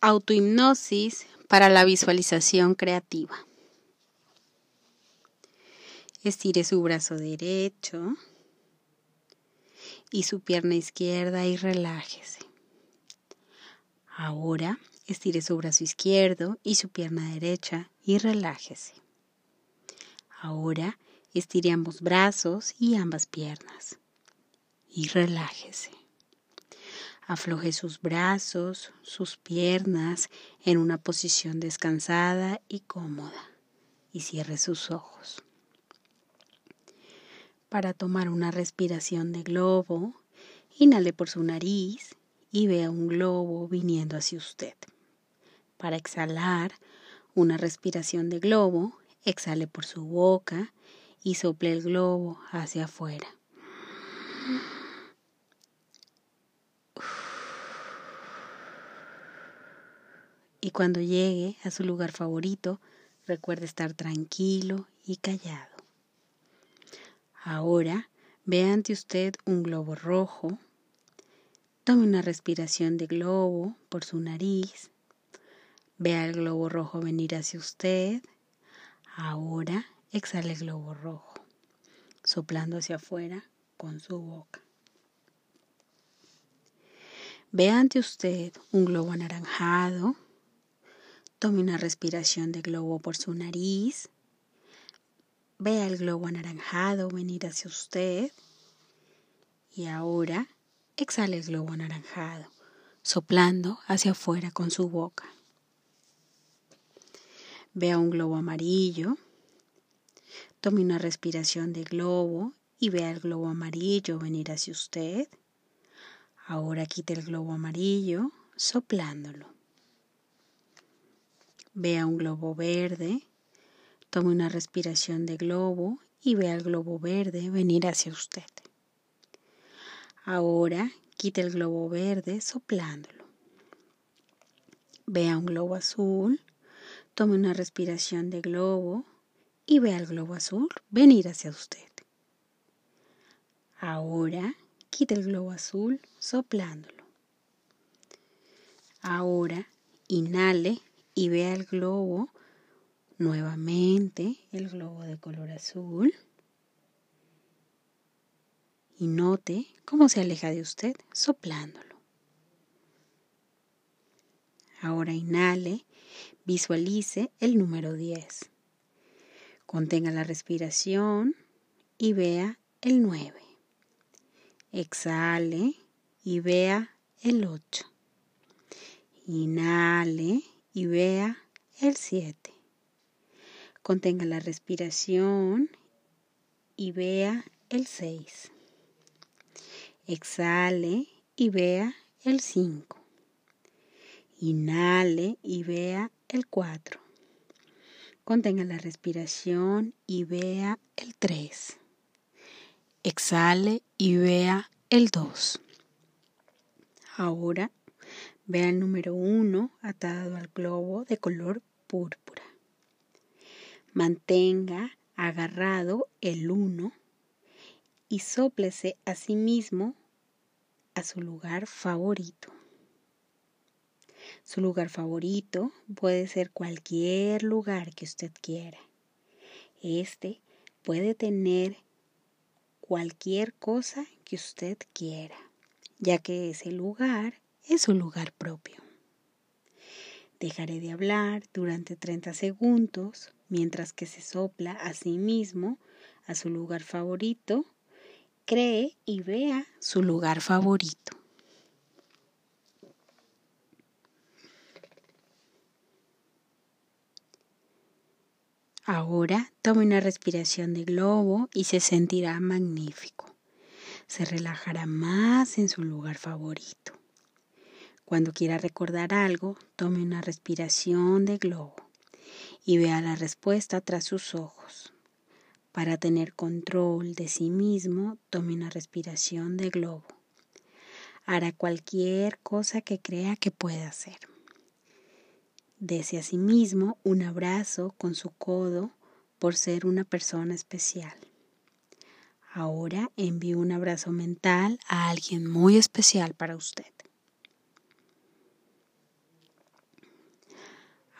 Autohipnosis para la visualización creativa. Estire su brazo derecho y su pierna izquierda y relájese. Ahora estire su brazo izquierdo y su pierna derecha y relájese. Ahora estire ambos brazos y ambas piernas y relájese. Afloje sus brazos, sus piernas en una posición descansada y cómoda y cierre sus ojos. Para tomar una respiración de globo, inhale por su nariz y vea un globo viniendo hacia usted. Para exhalar una respiración de globo, exhale por su boca y sople el globo hacia afuera. Y cuando llegue a su lugar favorito, recuerde estar tranquilo y callado. Ahora ve ante usted un globo rojo. Tome una respiración de globo por su nariz. Vea el globo rojo venir hacia usted. Ahora exhale el globo rojo, soplando hacia afuera con su boca. Ve ante usted un globo anaranjado Tome una respiración de globo por su nariz. Vea el globo anaranjado venir hacia usted. Y ahora exhale el globo anaranjado, soplando hacia afuera con su boca. Vea un globo amarillo. Tome una respiración de globo y vea el globo amarillo venir hacia usted. Ahora quite el globo amarillo, soplándolo. Vea un globo verde, tome una respiración de globo y vea el globo verde venir hacia usted. Ahora quite el globo verde soplándolo. Vea un globo azul, tome una respiración de globo y vea el globo azul venir hacia usted. Ahora quite el globo azul soplándolo. Ahora inhale y vea el globo nuevamente, el globo de color azul. Y note cómo se aleja de usted soplándolo. Ahora inhale, visualice el número 10. Contenga la respiración y vea el 9. Exhale y vea el 8. Inhale y vea el 7. Contenga la respiración y vea el 6. Exhale y vea el 5. Inhale y vea el 4. Contenga la respiración y vea el 3. Exhale y vea el 2. Ahora Vea el número 1 atado al globo de color púrpura. Mantenga agarrado el 1 y sóplese a sí mismo a su lugar favorito. Su lugar favorito puede ser cualquier lugar que usted quiera. Este puede tener cualquier cosa que usted quiera, ya que ese lugar es su lugar propio. Dejaré de hablar durante 30 segundos mientras que se sopla a sí mismo a su lugar favorito. Cree y vea su lugar favorito. Ahora tome una respiración de globo y se sentirá magnífico. Se relajará más en su lugar favorito. Cuando quiera recordar algo, tome una respiración de globo y vea la respuesta tras sus ojos. Para tener control de sí mismo, tome una respiración de globo. Hará cualquier cosa que crea que pueda hacer. Dese a sí mismo un abrazo con su codo por ser una persona especial. Ahora envíe un abrazo mental a alguien muy especial para usted.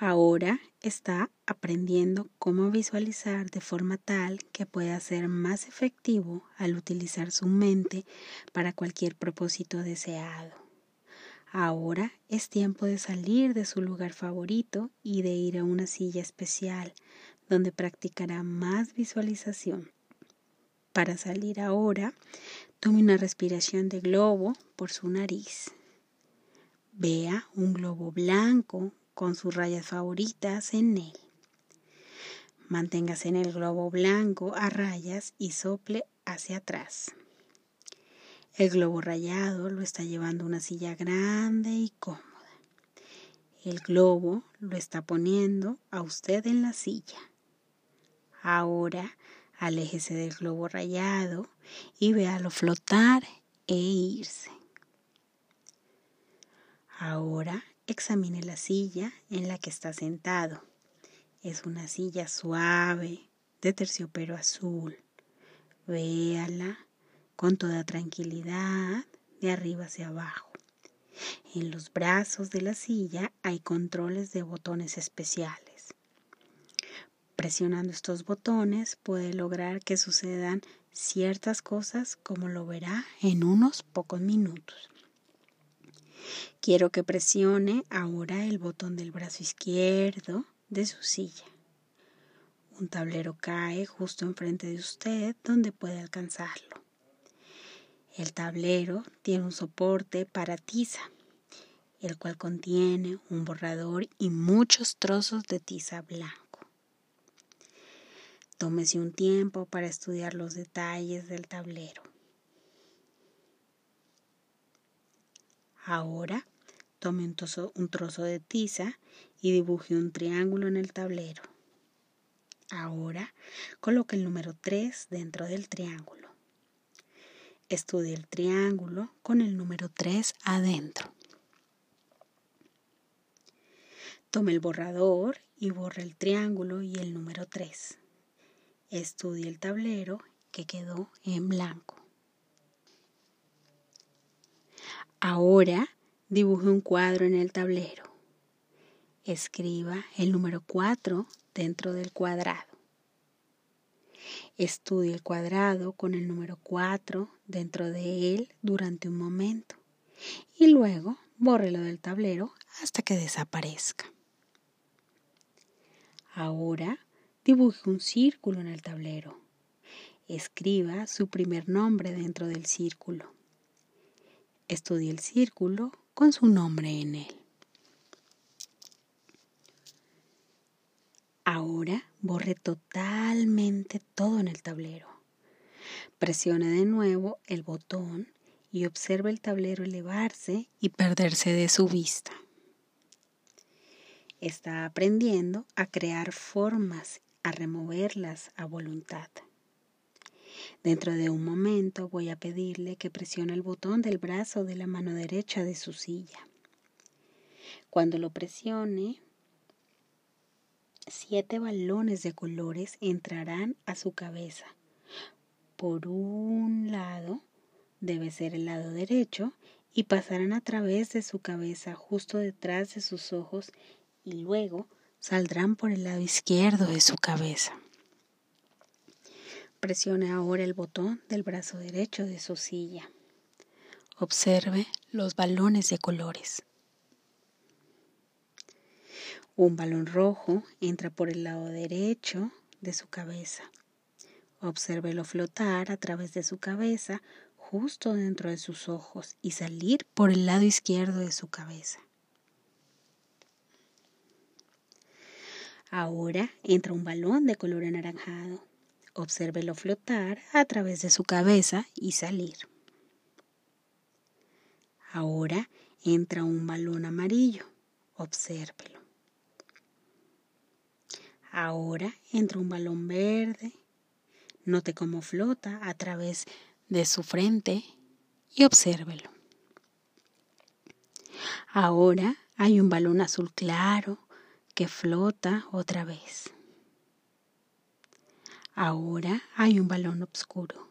Ahora está aprendiendo cómo visualizar de forma tal que pueda ser más efectivo al utilizar su mente para cualquier propósito deseado. Ahora es tiempo de salir de su lugar favorito y de ir a una silla especial donde practicará más visualización. Para salir ahora, tome una respiración de globo por su nariz. Vea un globo blanco con sus rayas favoritas en él. Manténgase en el globo blanco a rayas y sople hacia atrás. El globo rayado lo está llevando una silla grande y cómoda. El globo lo está poniendo a usted en la silla. Ahora aléjese del globo rayado y véalo flotar e irse. Ahora Examine la silla en la que está sentado. Es una silla suave, de terciopelo azul. Véala con toda tranquilidad, de arriba hacia abajo. En los brazos de la silla hay controles de botones especiales. Presionando estos botones puede lograr que sucedan ciertas cosas como lo verá en unos pocos minutos. Quiero que presione ahora el botón del brazo izquierdo de su silla. Un tablero cae justo enfrente de usted donde puede alcanzarlo. El tablero tiene un soporte para tiza, el cual contiene un borrador y muchos trozos de tiza blanco. Tómese un tiempo para estudiar los detalles del tablero. Ahora tome un trozo, de tiza y dibuje un triángulo en el tablero. Ahora coloque el número 3 dentro del triángulo. Estudie el triángulo con el número 3 adentro. Tome el borrador y borre el triángulo y el número 3. Estudie el tablero que quedó en blanco. Ahora dibuje un cuadro en el tablero. Escriba el número 4 dentro del cuadrado. Estudie el cuadrado con el número 4 dentro de él durante un momento y luego bórrelo del tablero hasta que desaparezca. Ahora dibuje un círculo en el tablero. Escriba su primer nombre dentro del círculo. Estudie el círculo con su nombre en él. Ahora borre totalmente todo en el tablero. Presione de nuevo el botón y observe el tablero elevarse y perderse de su vista. Está aprendiendo a crear formas, a removerlas a voluntad. Dentro de un momento voy a pedirle que presione el botón del brazo de la mano derecha de su silla. Cuando lo presione, siete balones de colores entrarán a su cabeza. Por un lado debe ser el lado derecho y pasarán a través de su cabeza justo detrás de sus ojos y luego saldrán por el lado izquierdo de su cabeza. Presione ahora el botón del brazo derecho de su silla. Observe los balones de colores. Un balón rojo entra por el lado derecho de su cabeza. Obsérvelo flotar a través de su cabeza justo dentro de sus ojos y salir por el lado izquierdo de su cabeza. Ahora entra un balón de color anaranjado. Obsérvelo flotar a través de su cabeza y salir. Ahora entra un balón amarillo. Obsérvelo. Ahora entra un balón verde. Note cómo flota a través de su frente y obsérvelo. Ahora hay un balón azul claro que flota otra vez. Ahora hay un balón oscuro.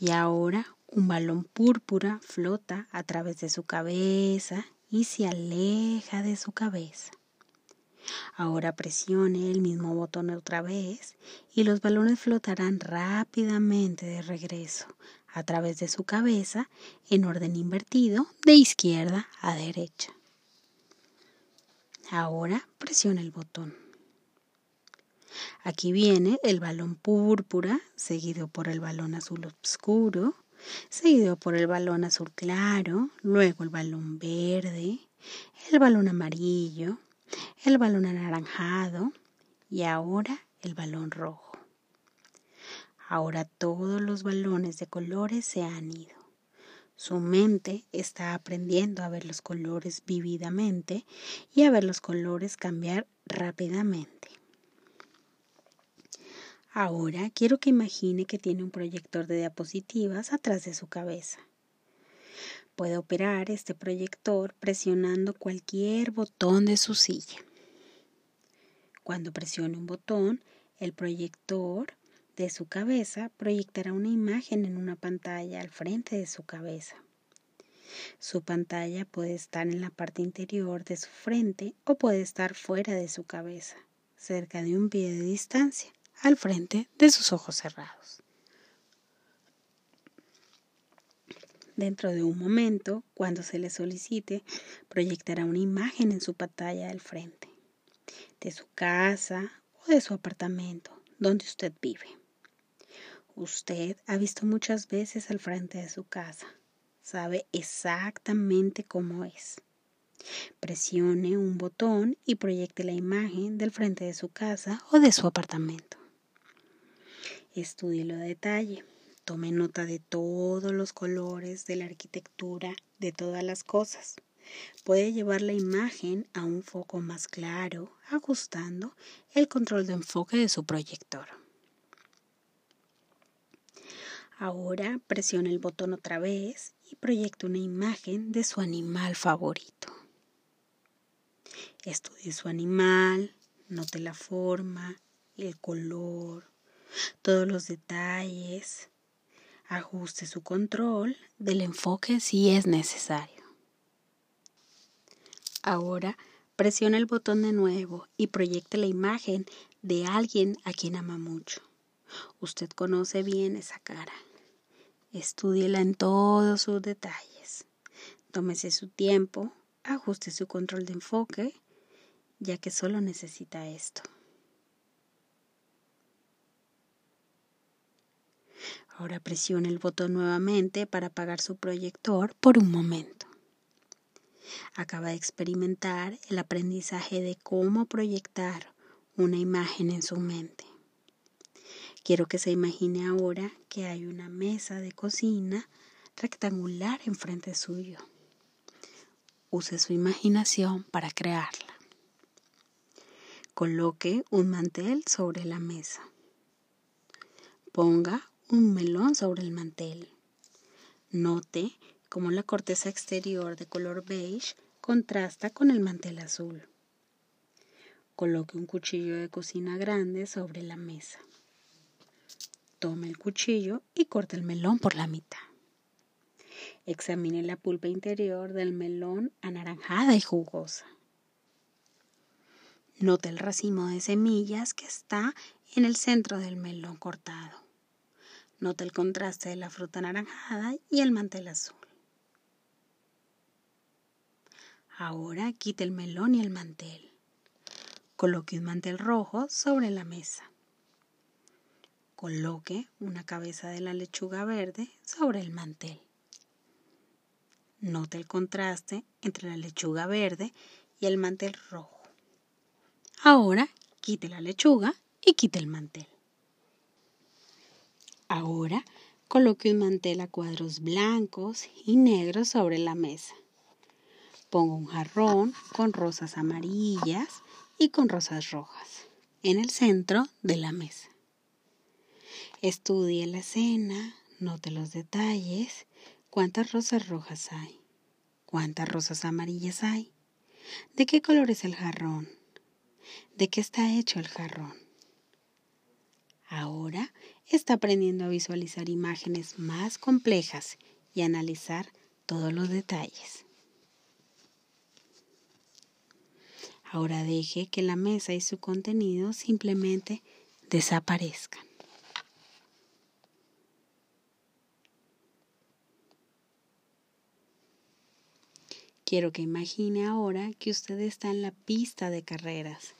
Y ahora un balón púrpura flota a través de su cabeza y se aleja de su cabeza. Ahora presione el mismo botón otra vez y los balones flotarán rápidamente de regreso a través de su cabeza en orden invertido de izquierda a derecha. Ahora presione el botón. Aquí viene el balón púrpura, seguido por el balón azul oscuro, seguido por el balón azul claro, luego el balón verde, el balón amarillo, el balón anaranjado y ahora el balón rojo. Ahora todos los balones de colores se han ido. Su mente está aprendiendo a ver los colores vividamente y a ver los colores cambiar rápidamente. Ahora quiero que imagine que tiene un proyector de diapositivas atrás de su cabeza. Puede operar este proyector presionando cualquier botón de su silla. Cuando presione un botón, el proyector de su cabeza proyectará una imagen en una pantalla al frente de su cabeza. Su pantalla puede estar en la parte interior de su frente o puede estar fuera de su cabeza, cerca de un pie de distancia, al frente de sus ojos cerrados. Dentro de un momento, cuando se le solicite, proyectará una imagen en su pantalla del frente, de su casa o de su apartamento, donde usted vive. Usted ha visto muchas veces al frente de su casa, sabe exactamente cómo es. Presione un botón y proyecte la imagen del frente de su casa o de su apartamento. Estudie a detalle. Tome nota de todos los colores, de la arquitectura, de todas las cosas. Puede llevar la imagen a un foco más claro, ajustando el control de enfoque de su proyector. Ahora presione el botón otra vez y proyecte una imagen de su animal favorito. Estudie su animal, note la forma, el color, todos los detalles, Ajuste su control del enfoque si es necesario. Ahora presione el botón de nuevo y proyecte la imagen de alguien a quien ama mucho. Usted conoce bien esa cara. Estúdiela en todos sus detalles. Tómese su tiempo, ajuste su control de enfoque, ya que solo necesita esto. Ahora presione el botón nuevamente para apagar su proyector por un momento. Acaba de experimentar el aprendizaje de cómo proyectar una imagen en su mente. Quiero que se imagine ahora que hay una mesa de cocina rectangular enfrente suyo. Use su imaginación para crearla. Coloque un mantel sobre la mesa. Ponga un melón sobre el mantel. Note cómo la corteza exterior de color beige contrasta con el mantel azul. Coloque un cuchillo de cocina grande sobre la mesa. Tome el cuchillo y corte el melón por la mitad. Examine la pulpa interior del melón anaranjada y jugosa. Note el racimo de semillas que está en el centro del melón cortado. Nota el contraste de la fruta anaranjada y el mantel azul. Ahora quite el melón y el mantel. Coloque un mantel rojo sobre la mesa. Coloque una cabeza de la lechuga verde sobre el mantel. Note el contraste entre la lechuga verde y el mantel rojo. Ahora quite la lechuga y quite el mantel. Ahora coloque un mantel a cuadros blancos y negros sobre la mesa. Ponga un jarrón con rosas amarillas y con rosas rojas en el centro de la mesa. Estudie la escena, note los detalles, cuántas rosas rojas hay, cuántas rosas amarillas hay, de qué color es el jarrón, de qué está hecho el jarrón. Ahora está aprendiendo a visualizar imágenes más complejas y analizar todos los detalles. Ahora deje que la mesa y su contenido simplemente desaparezcan. Quiero que imagine ahora que usted está en la pista de carreras.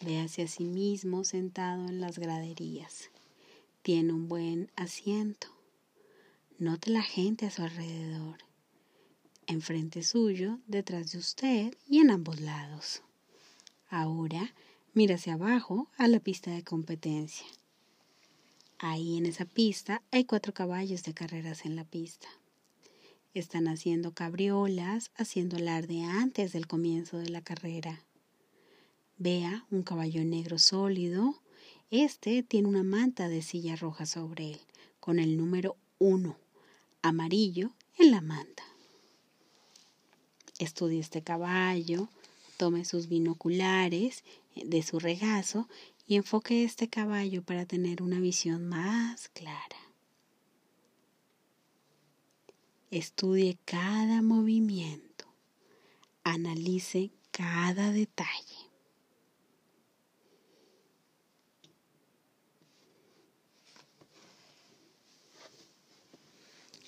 Véase a sí mismo sentado en las graderías. Tiene un buen asiento. Note la gente a su alrededor. Enfrente suyo, detrás de usted y en ambos lados. Ahora mira hacia abajo a la pista de competencia. Ahí en esa pista hay cuatro caballos de carreras en la pista. Están haciendo cabriolas, haciendo alarde antes del comienzo de la carrera. Vea un caballo negro sólido. Este tiene una manta de silla roja sobre él, con el número uno, amarillo, en la manta. Estudie este caballo, tome sus binoculares de su regazo y enfoque este caballo para tener una visión más clara. Estudie cada movimiento. Analice cada detalle.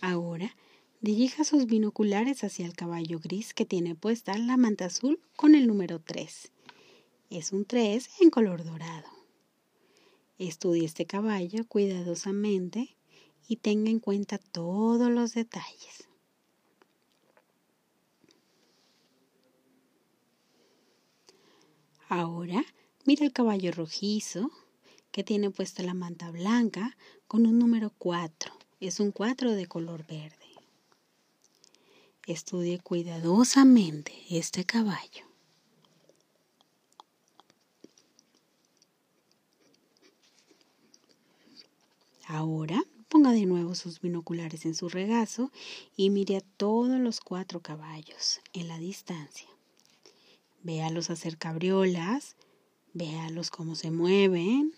Ahora, dirija sus binoculares hacia el caballo gris que tiene puesta la manta azul con el número 3. Es un 3 en color dorado. Estudie este caballo cuidadosamente y tenga en cuenta todos los detalles. Ahora mira el caballo rojizo que tiene puesta la manta blanca con un número 4. Es un 4 de color verde. Estudie cuidadosamente este caballo. Ahora Ponga de nuevo sus binoculares en su regazo y mire a todos los cuatro caballos en la distancia. Véalos hacer cabriolas, véalos cómo se mueven.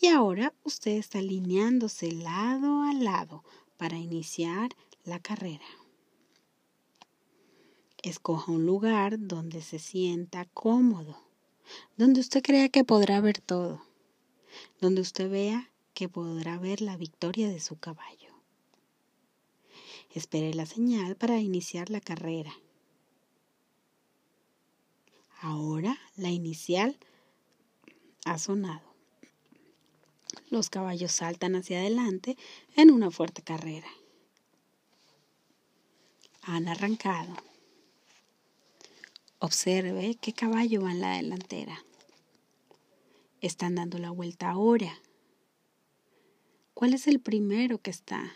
Y ahora usted está alineándose lado a lado para iniciar la carrera. Escoja un lugar donde se sienta cómodo, donde usted crea que podrá ver todo, donde usted vea que podrá ver la victoria de su caballo. Espere la señal para iniciar la carrera. Ahora la inicial ha sonado. Los caballos saltan hacia adelante en una fuerte carrera. Han arrancado. Observe qué caballo va en la delantera. Están dando la vuelta ahora. ¿Cuál es el primero que está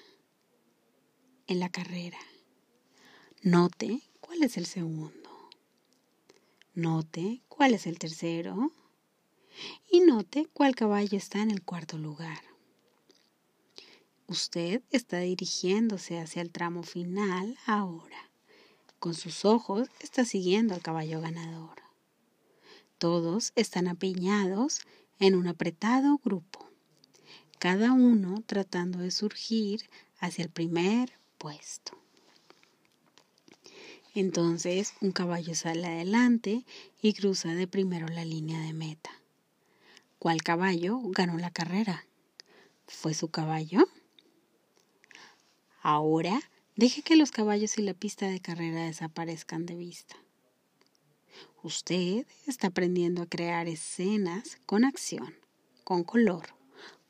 en la carrera? Note cuál es el segundo. Note cuál es el tercero. Y note cuál caballo está en el cuarto lugar. Usted está dirigiéndose hacia el tramo final ahora. Con sus ojos está siguiendo al caballo ganador. Todos están apiñados en un apretado grupo cada uno tratando de surgir hacia el primer puesto. Entonces un caballo sale adelante y cruza de primero la línea de meta. ¿Cuál caballo ganó la carrera? ¿Fue su caballo? Ahora deje que los caballos y la pista de carrera desaparezcan de vista. Usted está aprendiendo a crear escenas con acción, con color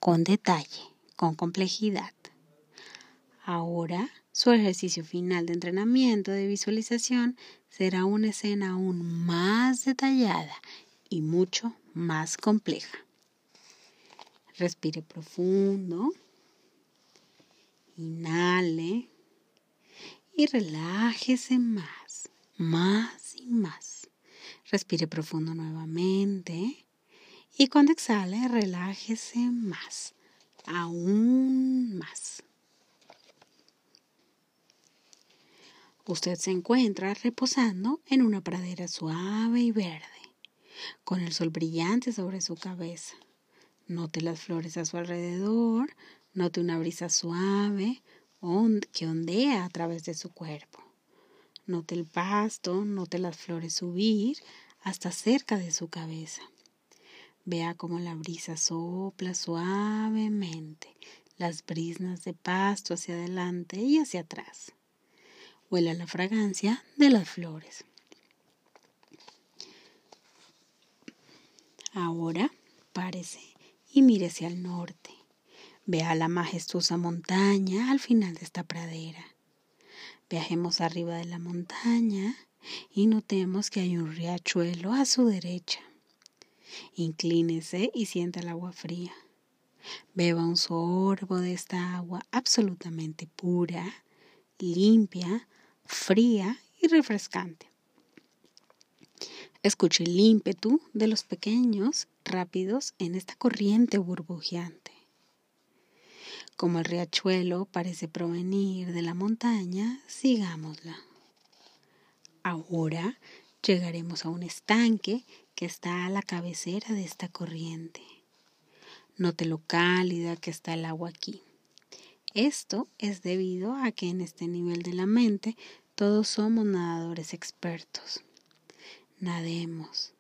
con detalle, con complejidad. Ahora, su ejercicio final de entrenamiento de visualización será una escena aún más detallada y mucho más compleja. Respire profundo, inhale y relájese más, más y más. Respire profundo nuevamente y cuando exhale, relájese más, aún más. Usted se encuentra reposando en una pradera suave y verde, con el sol brillante sobre su cabeza. Note las flores a su alrededor, note una brisa suave que ondea a través de su cuerpo. Note el pasto, note las flores subir hasta cerca de su cabeza. Vea cómo la brisa sopla suavemente las brisnas de pasto hacia adelante y hacia atrás. Huele a la fragancia de las flores. Ahora párese y hacia el norte. Vea la majestuosa montaña al final de esta pradera. Viajemos arriba de la montaña y notemos que hay un riachuelo a su derecha. Inclínese y sienta el agua fría. Beba un sorbo de esta agua absolutamente pura, limpia, fría y refrescante. Escuche el ímpetu de los pequeños rápidos en esta corriente burbujeante. Como el riachuelo parece provenir de la montaña, sigámosla. Ahora llegaremos a un estanque que está a la cabecera de esta corriente. Note lo cálida que está el agua aquí. Esto es debido a que en este nivel de la mente todos somos nadadores expertos. Nademos.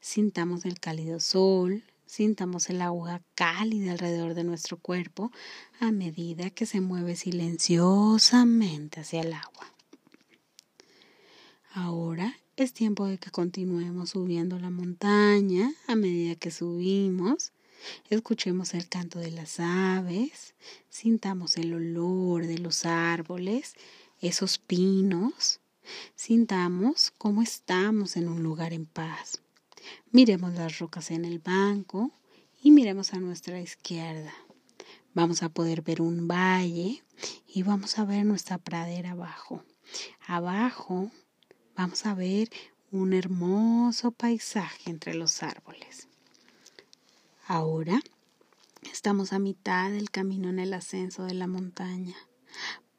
Sintamos el cálido sol, sintamos el agua cálida alrededor de nuestro cuerpo a medida que se mueve silenciosamente hacia el agua. Ahora es tiempo de que continuemos subiendo la montaña a medida que subimos. Escuchemos el canto de las aves, sintamos el olor de los árboles, esos pinos, Sintamos cómo estamos en un lugar en paz. Miremos las rocas en el banco y miremos a nuestra izquierda. Vamos a poder ver un valle y vamos a ver nuestra pradera abajo. Abajo vamos a ver un hermoso paisaje entre los árboles. Ahora estamos a mitad del camino en el ascenso de la montaña.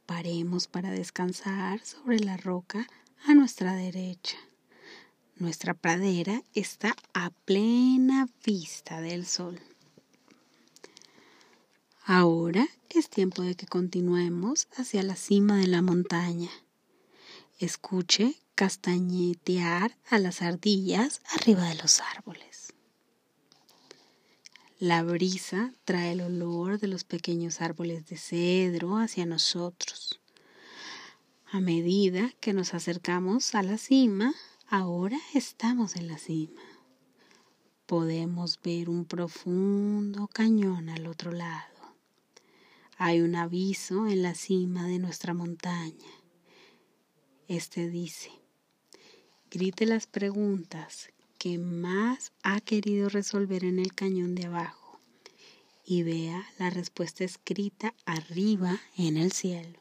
Paremos para descansar sobre la roca a nuestra derecha. Nuestra pradera está a plena vista del sol. Ahora es tiempo de que continuemos hacia la cima de la montaña. Escuche castañetear a las ardillas arriba de los árboles. La brisa trae el olor de los pequeños árboles de cedro hacia nosotros. A medida que nos acercamos a la cima, ahora estamos en la cima. Podemos ver un profundo cañón al otro lado. Hay un aviso en la cima de nuestra montaña. Este dice, grite las preguntas que más ha querido resolver en el cañón de abajo y vea la respuesta escrita arriba en el cielo.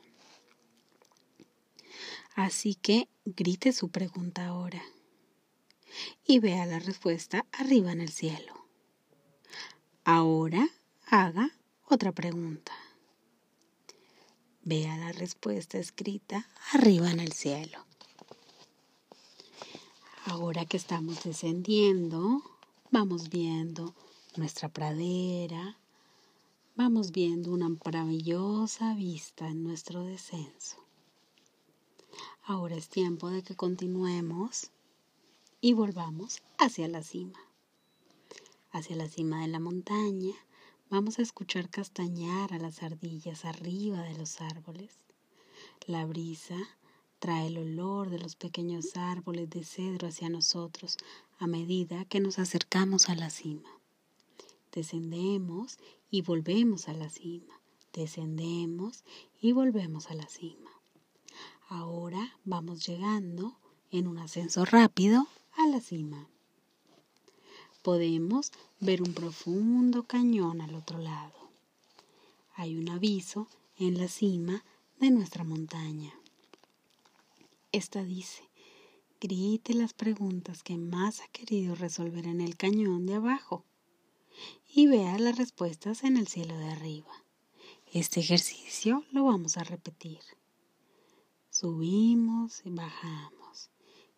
Así que grite su pregunta ahora y vea la respuesta arriba en el cielo. Ahora haga otra pregunta. Vea la respuesta escrita arriba en el cielo. Ahora que estamos descendiendo, vamos viendo nuestra pradera, vamos viendo una maravillosa vista en nuestro descenso. Ahora es tiempo de que continuemos y volvamos hacia la cima. Hacia la cima de la montaña vamos a escuchar castañar a las ardillas arriba de los árboles. La brisa trae el olor de los pequeños árboles de cedro hacia nosotros a medida que nos acercamos a la cima. Descendemos y volvemos a la cima. Descendemos y volvemos a la cima. Ahora vamos llegando en un ascenso rápido a la cima. Podemos ver un profundo cañón al otro lado. Hay un aviso en la cima de nuestra montaña. Esta dice, grite las preguntas que más ha querido resolver en el cañón de abajo y vea las respuestas en el cielo de arriba. Este ejercicio lo vamos a repetir. Subimos y bajamos.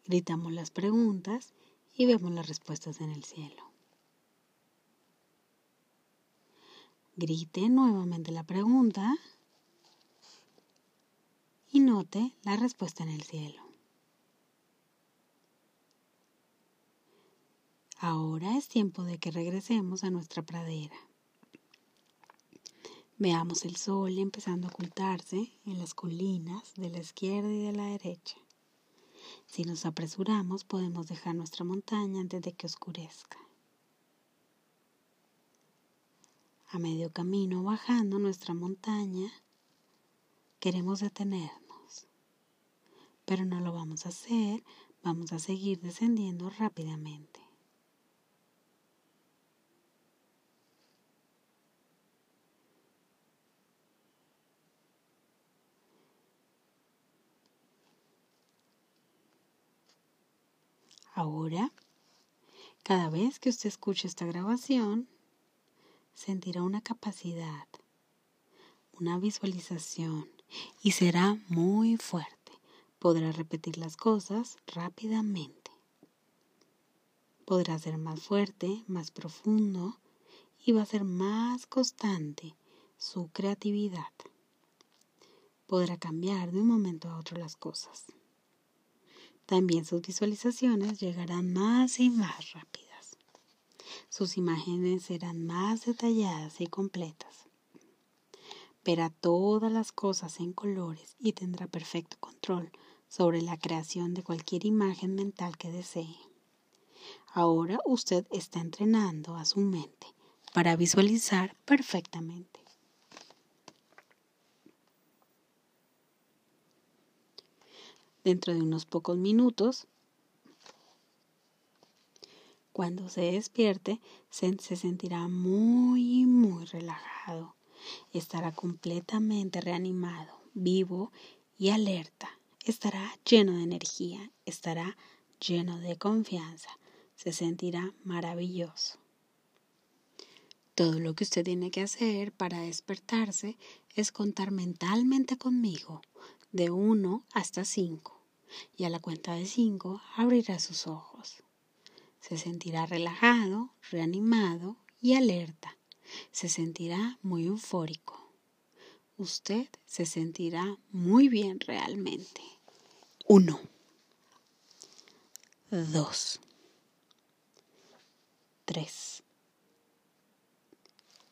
Gritamos las preguntas y vemos las respuestas en el cielo. Grite nuevamente la pregunta y note la respuesta en el cielo. Ahora es tiempo de que regresemos a nuestra pradera. Veamos el sol empezando a ocultarse en las colinas de la izquierda y de la derecha. Si nos apresuramos podemos dejar nuestra montaña antes de que oscurezca. A medio camino bajando nuestra montaña, queremos detenernos, pero no lo vamos a hacer, vamos a seguir descendiendo rápidamente. Ahora, cada vez que usted escuche esta grabación, sentirá una capacidad, una visualización y será muy fuerte. Podrá repetir las cosas rápidamente. Podrá ser más fuerte, más profundo y va a ser más constante su creatividad. Podrá cambiar de un momento a otro las cosas. También sus visualizaciones llegarán más y más rápidas. Sus imágenes serán más detalladas y completas. Verá todas las cosas en colores y tendrá perfecto control sobre la creación de cualquier imagen mental que desee. Ahora usted está entrenando a su mente para visualizar perfectamente. dentro de unos pocos minutos. Cuando se despierte, se, sentirá muy, muy relajado. Estará completamente reanimado, vivo y alerta. Estará lleno de energía, estará lleno de confianza. Se sentirá maravilloso. Todo lo que usted tiene que hacer para despertarse es contar mentalmente conmigo de 1 hasta 5 y a la cuenta de cinco abrirá sus ojos. Se sentirá relajado, reanimado y alerta. Se sentirá muy eufórico. Usted se sentirá muy bien realmente. Uno. Dos. Tres.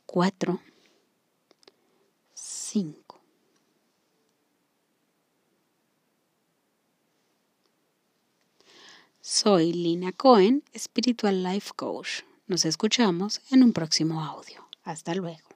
Cuatro. Cinco. Soy Lina Cohen, Spiritual Life Coach. Nos escuchamos en un próximo audio. Hasta luego.